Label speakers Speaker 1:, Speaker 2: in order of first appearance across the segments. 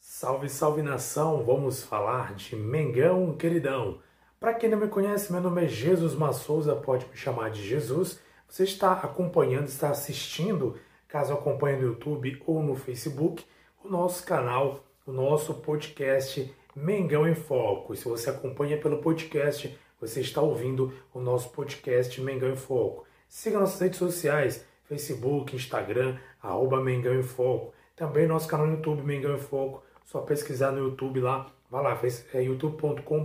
Speaker 1: Salve, salve nação! Vamos falar de Mengão Queridão. Para quem não me conhece, meu nome é Jesus Massouza, pode me chamar de Jesus. Você está acompanhando, está assistindo, caso acompanhe no YouTube ou no Facebook, o nosso canal, o nosso podcast Mengão em Foco. E se você acompanha pelo podcast, você está ouvindo o nosso podcast Mengão em Foco. Siga nossas redes sociais, Facebook, Instagram, arroba Mengão em Foco. Também nosso canal no YouTube Mengão em Foco só pesquisar no YouTube lá, vai lá, é youtube.com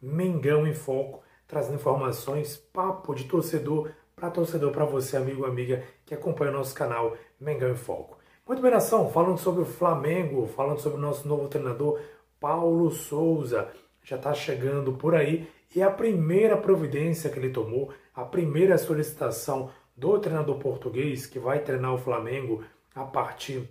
Speaker 1: Mengão em Foco, trazendo informações, papo de torcedor para torcedor, para você, amigo, amiga, que acompanha o nosso canal Mengão em Foco. Muito bem, nação, falando sobre o Flamengo, falando sobre o nosso novo treinador, Paulo Souza, já está chegando por aí, e a primeira providência que ele tomou, a primeira solicitação do treinador português que vai treinar o Flamengo a partir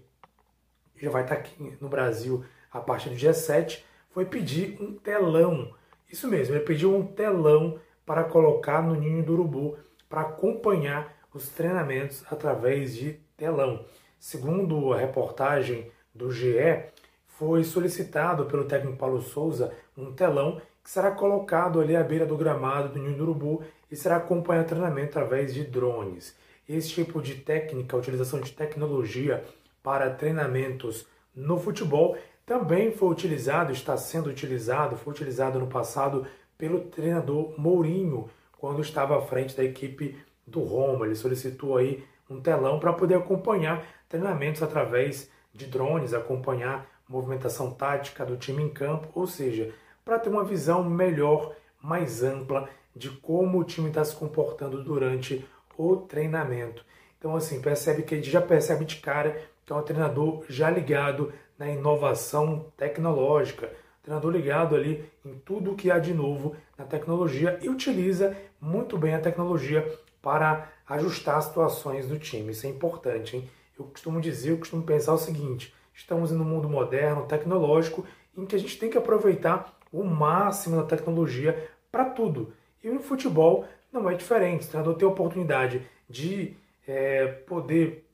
Speaker 1: já vai estar aqui no Brasil a partir do dia 7, foi pedir um telão. Isso mesmo, ele pediu um telão para colocar no ninho do urubu, para acompanhar os treinamentos através de telão. Segundo a reportagem do GE, foi solicitado pelo técnico Paulo Souza um telão que será colocado ali à beira do gramado do Ninho do Urubu e será acompanhado treinamento através de drones. Esse tipo de técnica, utilização de tecnologia para treinamentos no futebol também foi utilizado, está sendo utilizado, foi utilizado no passado pelo treinador Mourinho, quando estava à frente da equipe do Roma. Ele solicitou aí um telão para poder acompanhar treinamentos através de drones, acompanhar movimentação tática do time em campo, ou seja, para ter uma visão melhor, mais ampla de como o time está se comportando durante o treinamento. Então, assim, percebe que a gente já percebe de cara que é um treinador já ligado na inovação tecnológica, treinador ligado ali em tudo que há de novo na tecnologia e utiliza muito bem a tecnologia para ajustar as situações do time. Isso é importante, hein? Eu costumo dizer, eu costumo pensar o seguinte: estamos em um mundo moderno, tecnológico, em que a gente tem que aproveitar o máximo da tecnologia para tudo. E no futebol não é diferente. O treinador tem a oportunidade de é, poder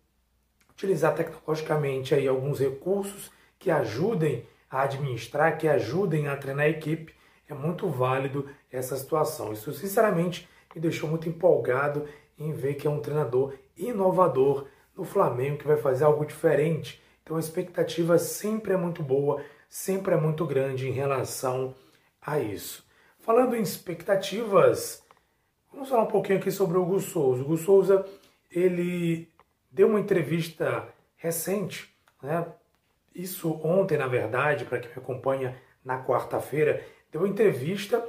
Speaker 1: utilizar tecnologicamente aí alguns recursos que ajudem a administrar, que ajudem a treinar a equipe, é muito válido essa situação. Isso, sinceramente, me deixou muito empolgado em ver que é um treinador inovador no Flamengo que vai fazer algo diferente. Então a expectativa sempre é muito boa, sempre é muito grande em relação a isso. Falando em expectativas, vamos falar um pouquinho aqui sobre o Hugo Souza. O Hugo Souza, ele deu uma entrevista recente, né? isso ontem, na verdade, para quem me acompanha na quarta-feira, deu uma entrevista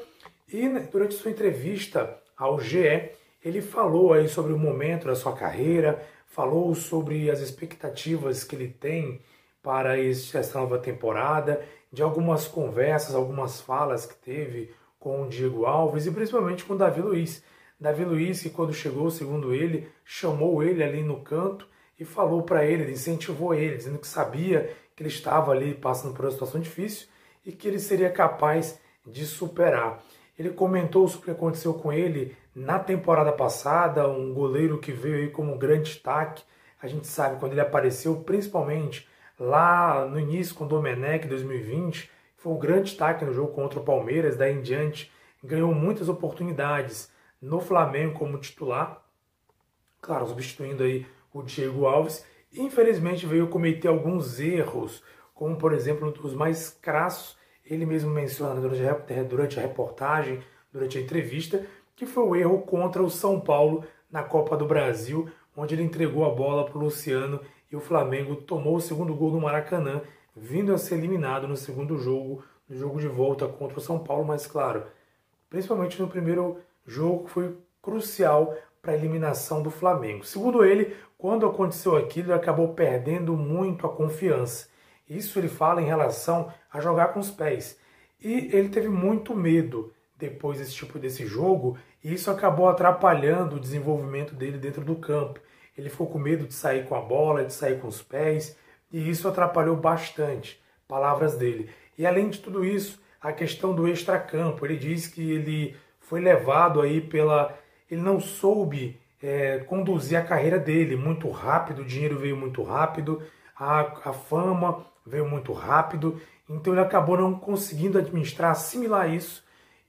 Speaker 1: e né, durante sua entrevista ao GE, ele falou aí sobre o momento da sua carreira, falou sobre as expectativas que ele tem para essa nova temporada, de algumas conversas, algumas falas que teve com o Diego Alves e principalmente com o Davi Luiz. Davi Luiz, que quando chegou, segundo ele, chamou ele ali no canto e falou para ele, incentivou ele, dizendo que sabia que ele estava ali passando por uma situação difícil e que ele seria capaz de superar. Ele comentou sobre o que aconteceu com ele na temporada passada, um goleiro que veio aí como um grande destaque. A gente sabe quando ele apareceu, principalmente lá no início com o Domenech 2020, foi um grande destaque no jogo contra o Palmeiras, daí em diante ganhou muitas oportunidades no Flamengo como titular, claro, substituindo aí o Diego Alves. Infelizmente veio cometer alguns erros, como por exemplo os mais crassos, ele mesmo menciona durante a reportagem, durante a entrevista, que foi o erro contra o São Paulo na Copa do Brasil, onde ele entregou a bola para o Luciano e o Flamengo tomou o segundo gol do Maracanã, vindo a ser eliminado no segundo jogo, no jogo de volta contra o São Paulo, mas claro, principalmente no primeiro jogo foi crucial para a eliminação do Flamengo. Segundo ele, quando aconteceu aquilo, ele acabou perdendo muito a confiança. Isso ele fala em relação a jogar com os pés. E ele teve muito medo depois desse tipo desse jogo, e isso acabou atrapalhando o desenvolvimento dele dentro do campo. Ele ficou com medo de sair com a bola, de sair com os pés, e isso atrapalhou bastante. Palavras dele. E além de tudo isso, a questão do extracampo. Ele diz que ele foi levado aí pela. Ele não soube é, conduzir a carreira dele muito rápido, o dinheiro veio muito rápido, a, a fama veio muito rápido, então ele acabou não conseguindo administrar, assimilar isso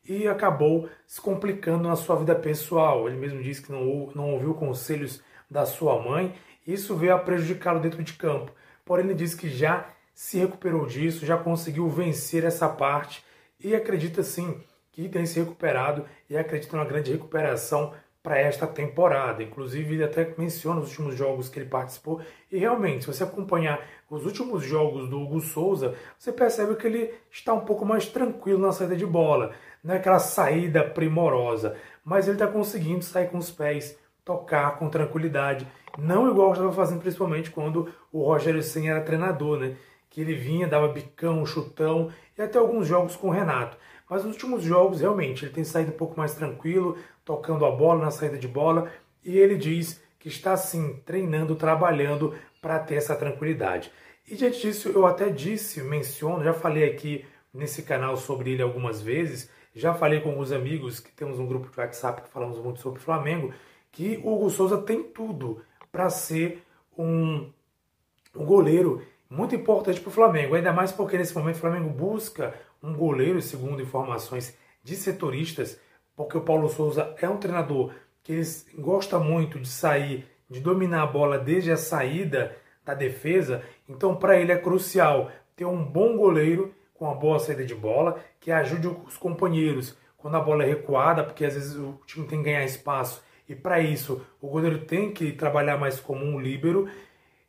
Speaker 1: e acabou se complicando na sua vida pessoal. Ele mesmo disse que não, não ouviu conselhos da sua mãe, isso veio a prejudicá-lo dentro de campo. Porém, ele disse que já se recuperou disso, já conseguiu vencer essa parte e acredita sim que tem se recuperado e acredita numa grande recuperação para esta temporada. Inclusive, ele até menciona os últimos jogos que ele participou. E realmente, se você acompanhar os últimos jogos do Hugo Souza, você percebe que ele está um pouco mais tranquilo na saída de bola. Não é aquela saída primorosa, mas ele está conseguindo sair com os pés, tocar com tranquilidade. Não igual estava fazendo principalmente quando o Rogério Senna era treinador, né? Que ele vinha, dava bicão, chutão e até alguns jogos com o Renato. Mas nos últimos jogos, realmente, ele tem saído um pouco mais tranquilo, tocando a bola na saída de bola, e ele diz que está sim treinando, trabalhando para ter essa tranquilidade. E diante disso, eu até disse, menciono, já falei aqui nesse canal sobre ele algumas vezes, já falei com alguns amigos que temos um grupo de WhatsApp que falamos muito sobre Flamengo, que o Hugo Souza tem tudo para ser um, um goleiro muito importante para o Flamengo, ainda mais porque nesse momento o Flamengo busca um goleiro, segundo informações de setoristas, porque o Paulo Souza é um treinador que ele gosta muito de sair, de dominar a bola desde a saída da defesa. Então, para ele é crucial ter um bom goleiro com uma boa saída de bola, que ajude os companheiros quando a bola é recuada, porque às vezes o time tem que ganhar espaço e para isso o goleiro tem que trabalhar mais como um líbero.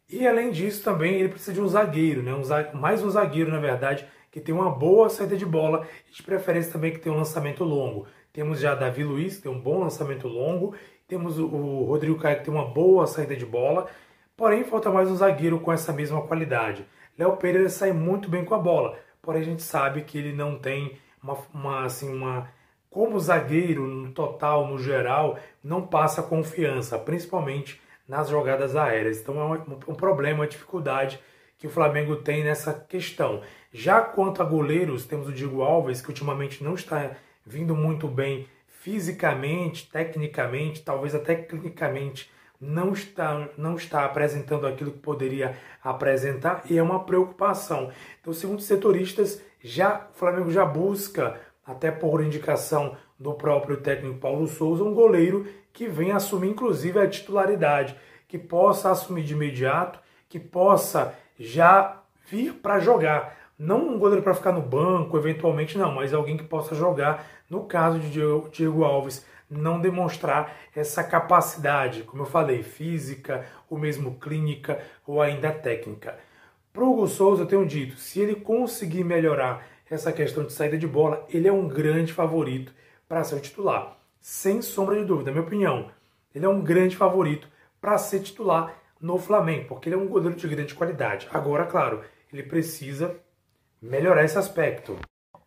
Speaker 1: E além disso também ele precisa de um zagueiro, né? um, mais um zagueiro na verdade, que tem uma boa saída de bola e de preferência também que tem um lançamento longo. Temos já Davi Luiz, que tem um bom lançamento longo, temos o Rodrigo Caio, que tem uma boa saída de bola, porém falta mais um zagueiro com essa mesma qualidade. Léo Pereira sai muito bem com a bola, porém a gente sabe que ele não tem uma, uma assim, uma como zagueiro no total, no geral, não passa confiança, principalmente nas jogadas aéreas. Então é um, um problema, uma dificuldade que o Flamengo tem nessa questão. Já quanto a goleiros, temos o Diego Alves, que ultimamente não está vindo muito bem fisicamente, tecnicamente, talvez até clinicamente, não está, não está apresentando aquilo que poderia apresentar e é uma preocupação. Então, segundo os setoristas, já, o Flamengo já busca, até por indicação do próprio técnico Paulo Souza, um goleiro que venha assumir inclusive a titularidade, que possa assumir de imediato, que possa já vir para jogar. Não um goleiro para ficar no banco, eventualmente não, mas alguém que possa jogar. No caso de Diego, Alves, não demonstrar essa capacidade, como eu falei, física, ou mesmo clínica, ou ainda técnica. Para o Hugo Souza, eu tenho dito, se ele conseguir melhorar essa questão de saída de bola, ele é um grande favorito para ser o titular. Sem sombra de dúvida, minha opinião. Ele é um grande favorito para ser titular no Flamengo, porque ele é um goleiro de grande qualidade. Agora, claro, ele precisa melhorar esse aspecto.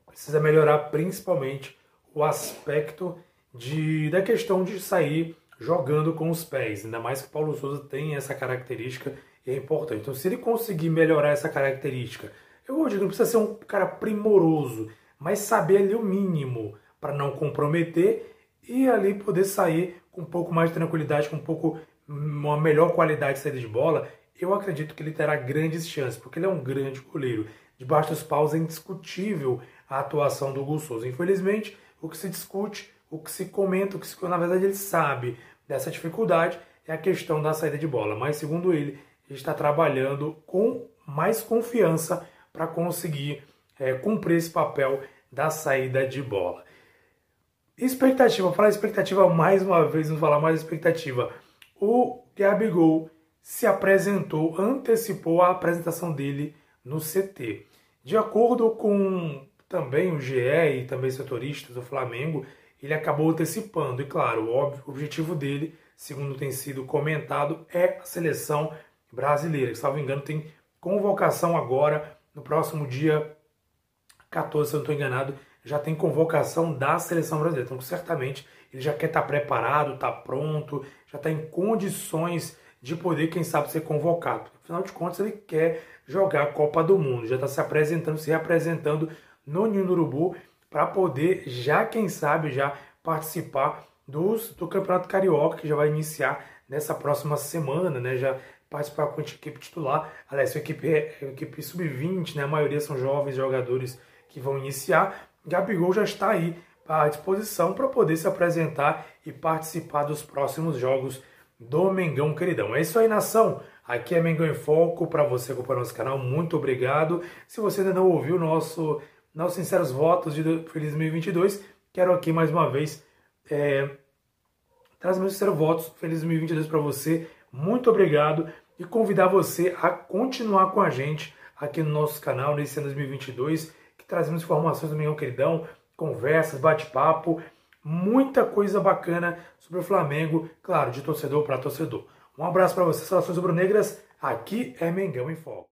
Speaker 1: Precisa melhorar principalmente o aspecto de, da questão de sair jogando com os pés. Ainda mais que o Paulo Souza tem essa característica e é importante. Então, se ele conseguir melhorar essa característica, eu digo, não precisa ser um cara primoroso, mas saber ali o mínimo para não comprometer e ali poder sair com um pouco mais de tranquilidade, com um pouco uma melhor qualidade de saída de bola, eu acredito que ele terá grandes chances, porque ele é um grande goleiro. Debaixo dos paus é indiscutível a atuação do Souza. Infelizmente, o que se discute, o que se comenta, o que se, na verdade ele sabe dessa dificuldade é a questão da saída de bola. Mas, segundo ele, ele está trabalhando com mais confiança para conseguir é, cumprir esse papel da saída de bola. Expectativa, falar expectativa mais uma vez, vamos falar mais expectativa o Gabigol se apresentou, antecipou a apresentação dele no CT. De acordo com também o GE e também setoristas do Flamengo, ele acabou antecipando. E claro, o objetivo dele, segundo tem sido comentado, é a seleção brasileira. Não me engano, tem convocação agora no próximo dia 14, se eu não estou enganado, já tem convocação da seleção brasileira. Então, certamente, ele já quer estar tá preparado, está pronto, já está em condições de poder, quem sabe, ser convocado. Afinal de contas, ele quer jogar a Copa do Mundo, já está se apresentando, se reapresentando no Ninho do Urubu para poder, já quem sabe, já participar dos, do Campeonato Carioca, que já vai iniciar nessa próxima semana, né? Já participar com a equipe titular. Aliás, a equipe, é, a equipe sub-20, né? A maioria são jovens jogadores que vão iniciar. Gabigol já está aí à disposição para poder se apresentar e participar dos próximos jogos do Mengão Queridão. É isso aí, nação. Aqui é Mengão em Foco para você acompanhar nosso canal. Muito obrigado. Se você ainda não ouviu nosso nossos sinceros votos de feliz 2022, quero aqui mais uma vez é, trazer meus sinceros votos feliz 2022 para você. Muito obrigado e convidar você a continuar com a gente aqui no nosso canal nesse ano 2022, que trazemos informações do Mengão Queridão, conversas, bate-papo, muita coisa bacana sobre o Flamengo, claro, de torcedor para torcedor. Um abraço para vocês, saudações rubro-negras. Aqui é Mengão em Foco.